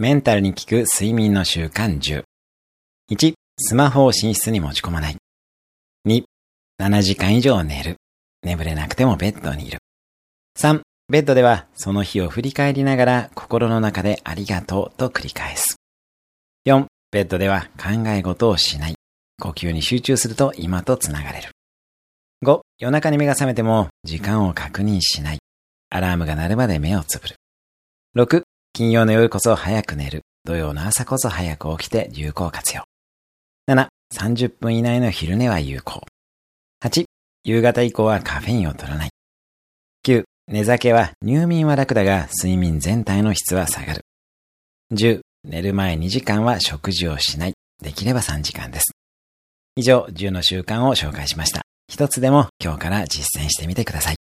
メンタルに効く睡眠の習慣10。1、スマホを寝室に持ち込まない。2、7時間以上寝る。眠れなくてもベッドにいる。3、ベッドではその日を振り返りながら心の中でありがとうと繰り返す。4、ベッドでは考え事をしない。呼吸に集中すると今とつながれる。5、夜中に目が覚めても時間を確認しない。アラームが鳴るまで目をつぶる。6、金曜の夜こそ早く寝る。土曜の朝こそ早く起きて有効活用。7、30分以内の昼寝は有効。8、夕方以降はカフェインを取らない。9、寝酒は入眠は楽だが睡眠全体の質は下がる。10、寝る前2時間は食事をしない。できれば3時間です。以上、10の習慣を紹介しました。一つでも今日から実践してみてください。